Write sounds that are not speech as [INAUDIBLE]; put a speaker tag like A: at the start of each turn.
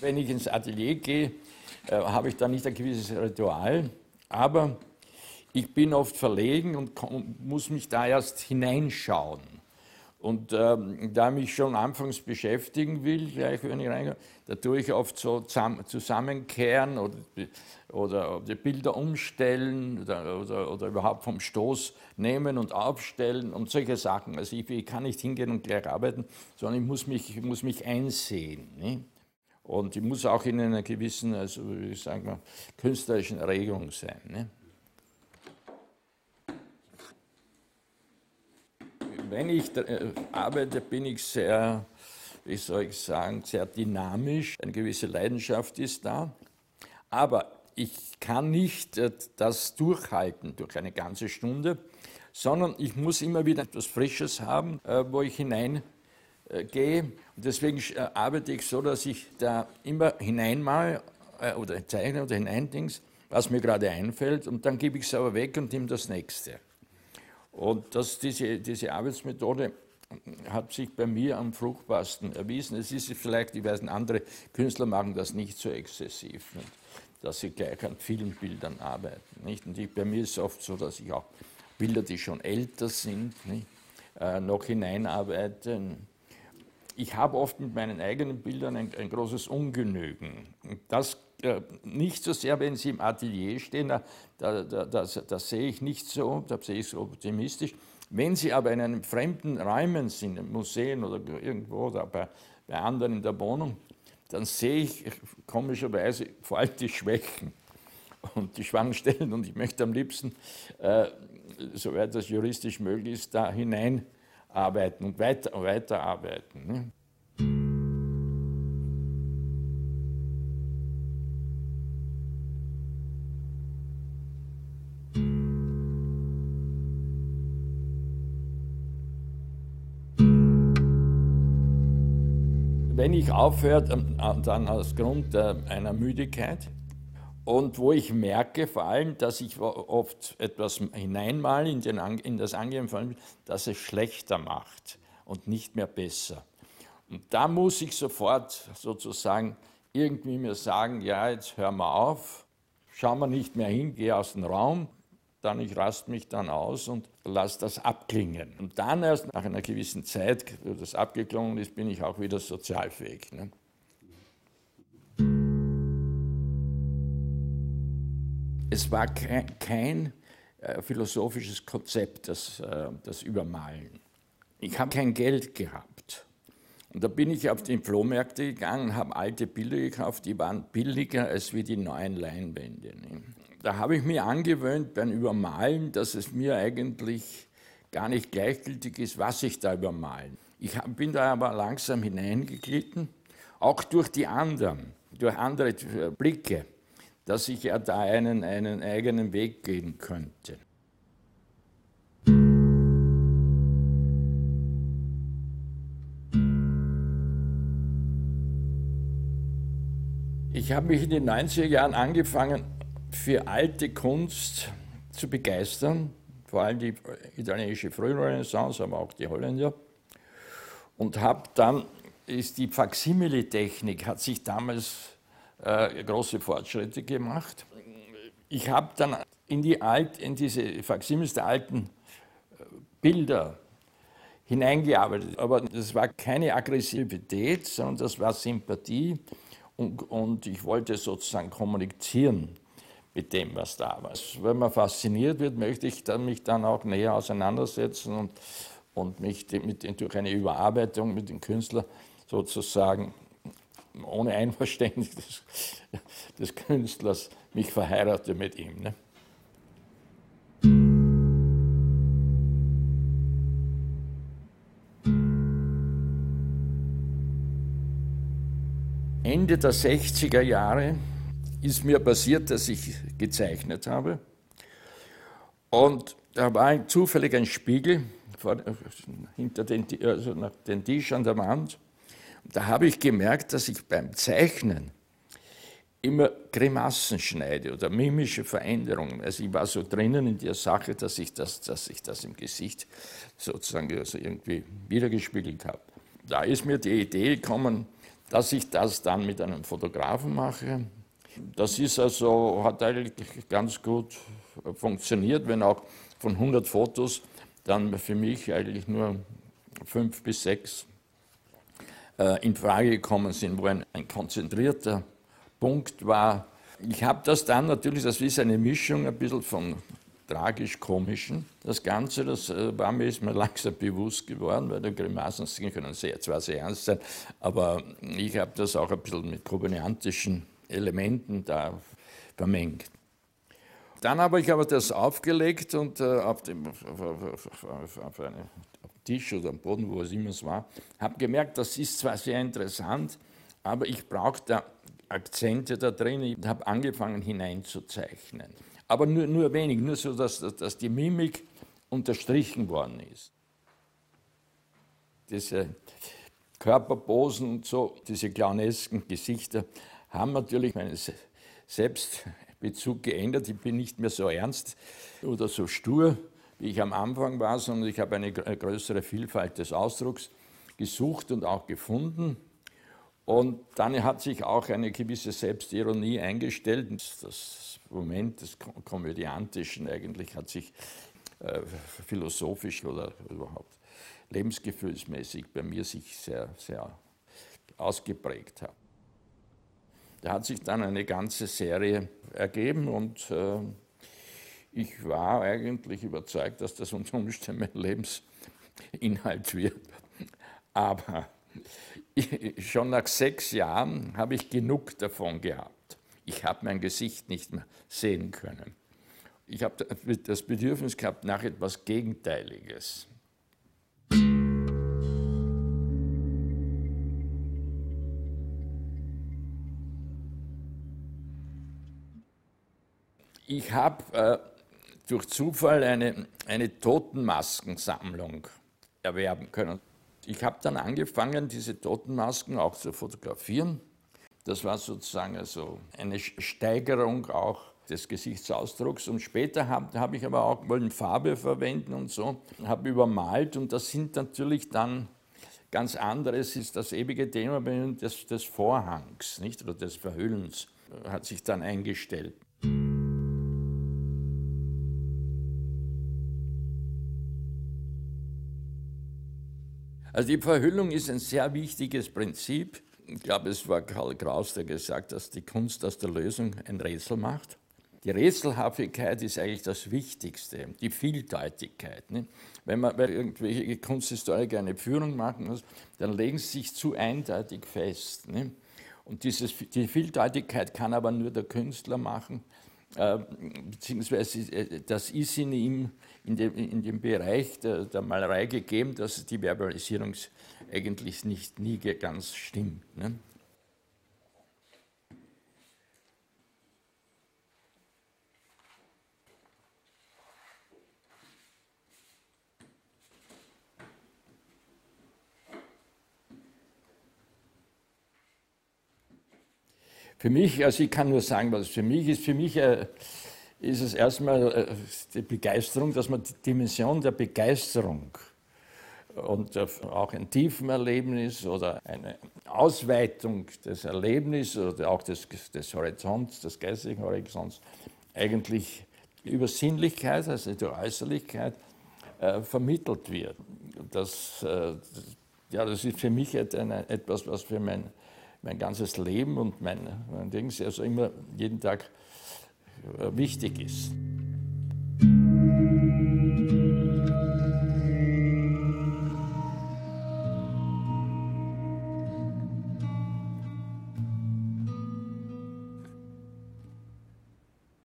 A: wenn ich ins Atelier gehe, äh, habe ich da nicht ein gewisses Ritual, aber ich bin oft verlegen und muss mich da erst hineinschauen. Und ähm, da mich schon anfangs beschäftigen will, gleich wenn ich reingehe, da tue ich oft so zusammenkehren oder, oder die Bilder umstellen oder, oder, oder, überhaupt vom Stoß nehmen und aufstellen und solche Sachen. Also ich, ich kann nicht hingehen und gleich arbeiten, sondern ich muss mich, ich muss mich einsehen. Ne? Und ich muss auch in einer gewissen, also ich sage mal, künstlerischen Erregung sein. Ne? wenn ich äh, arbeite, bin ich sehr, wie soll ich sagen, sehr dynamisch. Eine gewisse Leidenschaft ist da. Aber ich kann nicht äh, das durchhalten durch eine ganze Stunde, sondern ich muss immer wieder etwas Frisches haben, äh, wo ich hineingehe. Und deswegen arbeite ich so, dass ich da immer hineinmal oder zeichne oder hineindings, was mir gerade einfällt, und dann gebe ich es aber weg und nehme das nächste. Und das, diese, diese Arbeitsmethode hat sich bei mir am fruchtbarsten erwiesen. Es ist vielleicht, ich weiß, andere Künstler machen das nicht so exzessiv, nicht? dass sie gleich an vielen Bildern arbeiten. Nicht? Und ich, bei mir ist es oft so, dass ich auch Bilder, die schon älter sind, nicht? Äh, noch hineinarbeite. Ich habe oft mit meinen eigenen Bildern ein, ein großes Ungenügen. Das äh, nicht so sehr, wenn Sie im Atelier stehen, da, da, da, das sehe ich nicht so, da sehe ich so optimistisch. Wenn Sie aber in einem fremden Rahmen sind, im Museum oder irgendwo oder bei, bei anderen in der Wohnung, dann sehe ich komischerweise vor allem die Schwächen und die Schwachstellen und ich möchte am liebsten, äh, soweit das juristisch möglich ist, da hineinarbeiten und weiter, weiterarbeiten. Ne? wenn ich aufhöre, dann aus Grund einer Müdigkeit und wo ich merke vor allem, dass ich oft etwas hineinmale in, den, in das angegebene dass es schlechter macht und nicht mehr besser. Und da muss ich sofort sozusagen irgendwie mir sagen, ja, jetzt hör mal auf, schau mal nicht mehr hin, geh aus dem Raum, dann ich rast mich dann aus und lasse das abklingen. Und dann erst nach einer gewissen Zeit, wo das abgeklungen ist, bin ich auch wieder sozialfähig. Ne? Es war kein, äh, philosophisches Konzept, das, äh, das Übermalen. Ich habe kein Geld gehabt. Und da bin ich auf die Flohmärkte gegangen, habe alte Bilder gekauft, die waren billiger als wie die neuen Leinwände. Ne? da habe ich mir angewöhnt beim Übermalen, dass es mir eigentlich gar nicht gleichgültig ist, was ich da übermalen. Ich bin da aber langsam hineingeglitten, auch durch die anderen, durch andere Blicke, dass ich ja da einen, einen eigenen Weg gehen könnte. Ich habe mich in den 90er Jahren angefangen, für alte Kunst zu begeistern, vor allem die italienische Frührenaissance, aber auch die Holländer. Und habe dann, ist die Faksimile-Technik, hat sich damals äh, große Fortschritte gemacht. Ich habe dann in, die Alt, in diese Faksimiles der alten äh, Bilder hineingearbeitet. Aber das war keine Aggressivität, sondern das war Sympathie und, und ich wollte sozusagen kommunizieren mit dem, was da war. Wenn man fasziniert wird, möchte ich dann mich dann auch näher auseinandersetzen und, und mich mit, durch eine Überarbeitung mit dem Künstler sozusagen ohne Einverständnis des, des Künstlers mich verheirate mit ihm. Ne? Ende der 60er Jahre ist mir passiert, dass ich gezeichnet habe. Und da war zufällig ein Spiegel vor, hinter den, also nach den Tisch an der Wand. Da habe ich gemerkt, dass ich beim Zeichnen immer Grimassen schneide oder mimische Veränderungen. Also ich war so drinnen in der Sache, dass ich das, dass ich das im Gesicht sozusagen also irgendwie wiedergespiegelt habe. Da ist mir die Idee gekommen, dass ich das dann mit einem Fotografen mache. Das ist also, hat eigentlich ganz gut funktioniert, wenn auch von 100 Fotos dann für mich eigentlich nur fünf bis sechs äh, in Frage gekommen sind, wo ein, ein konzentrierter Punkt war. Ich habe das dann natürlich, das ist eine Mischung ein bisschen von tragisch-komischen. Das Ganze, das äh, war mir, ist mir [LAUGHS] langsam bewusst geworden, weil die Grimassen können sehr, zwar sehr ernst sein, aber ich habe das auch ein bisschen mit komödiantischen Elementen da vermengt. Dann habe ich aber das aufgelegt und äh, auf, dem, auf, auf, auf, einen Tisch oder am Boden, wo es immer es war, habe gemerkt, das ist zwar sehr interessant, aber ich brauche da Akzente da drin. Ich habe angefangen hineinzuzeichnen. Aber nur, nur wenig, nur so, dass, dass die Mimik unterstrichen worden ist. Diese Körperposen und so, diese clownesken Gesichter haben natürlich meinen Selbstbezug geändert. Ich bin nicht mehr so ernst oder so stur, wie ich am Anfang war, sondern ich habe eine größere Vielfalt des Ausdrucks gesucht und auch gefunden. Und dann hat sich auch eine gewisse Selbstironie eingestellt. Das Moment des Komödiantischen eigentlich hat sich äh, philosophisch oder überhaupt lebensgefühlsmäßig bei mir sich sehr, sehr ausgeprägt haben. Da hat sich dann eine ganze Serie ergeben und äh, ich war eigentlich überzeugt, dass das unter Umständen mein Lebensinhalt wird. Aber schon nach sechs Jahren habe ich genug davon gehabt. Ich habe mein Gesicht nicht mehr sehen können. Ich habe das Bedürfnis gehabt nach etwas Gegenteiliges. Ich habe äh, durch Zufall eine, eine Totenmaskensammlung erwerben können. Ich habe dann angefangen, diese Totenmasken auch zu fotografieren. Das war sozusagen also eine Steigerung auch des Gesichtsausdrucks. Und später habe hab ich aber auch wollen Farbe verwenden und so, habe übermalt. Und das sind natürlich dann ganz anderes, ist das ewige Thema des, des Vorhangs nicht? oder des Verhüllens, hat sich dann eingestellt. Also die Verhüllung ist ein sehr wichtiges Prinzip. Ich glaube, es war Karl Kraus, der gesagt hat, dass die Kunst aus der Lösung ein Rätsel macht. Die Rätselhaftigkeit ist eigentlich das Wichtigste, die Vieldeutigkeit. Ne? Wenn man wenn irgendwelche Kunsthistoriker eine Führung machen muss, dann legen sie sich zu eindeutig fest. Ne? Und dieses, die Vieldeutigkeit kann aber nur der Künstler machen, äh, beziehungsweise das ist in ihm in dem, in dem Bereich der, der, Malerei gegeben, dass die Verbalisierung eigentlich nicht nie ganz stimmt. Ne? Für mich, also ich kann nur sagen, was für mich ist, für mich äh, ist es erstmal äh, die Begeisterung, dass man die Dimension der Begeisterung und auch ein Tiefenerlebnis oder eine Ausweitung des Erlebnisses oder auch des, des Horizonts, des geistigen Horizonts, eigentlich über Sinnlichkeit, also die Äußerlichkeit, äh, vermittelt wird. Das, äh, ja, das ist für mich etwas, was für mein mein ganzes Leben und mein, mein Ding also immer jeden Tag äh, wichtig ist.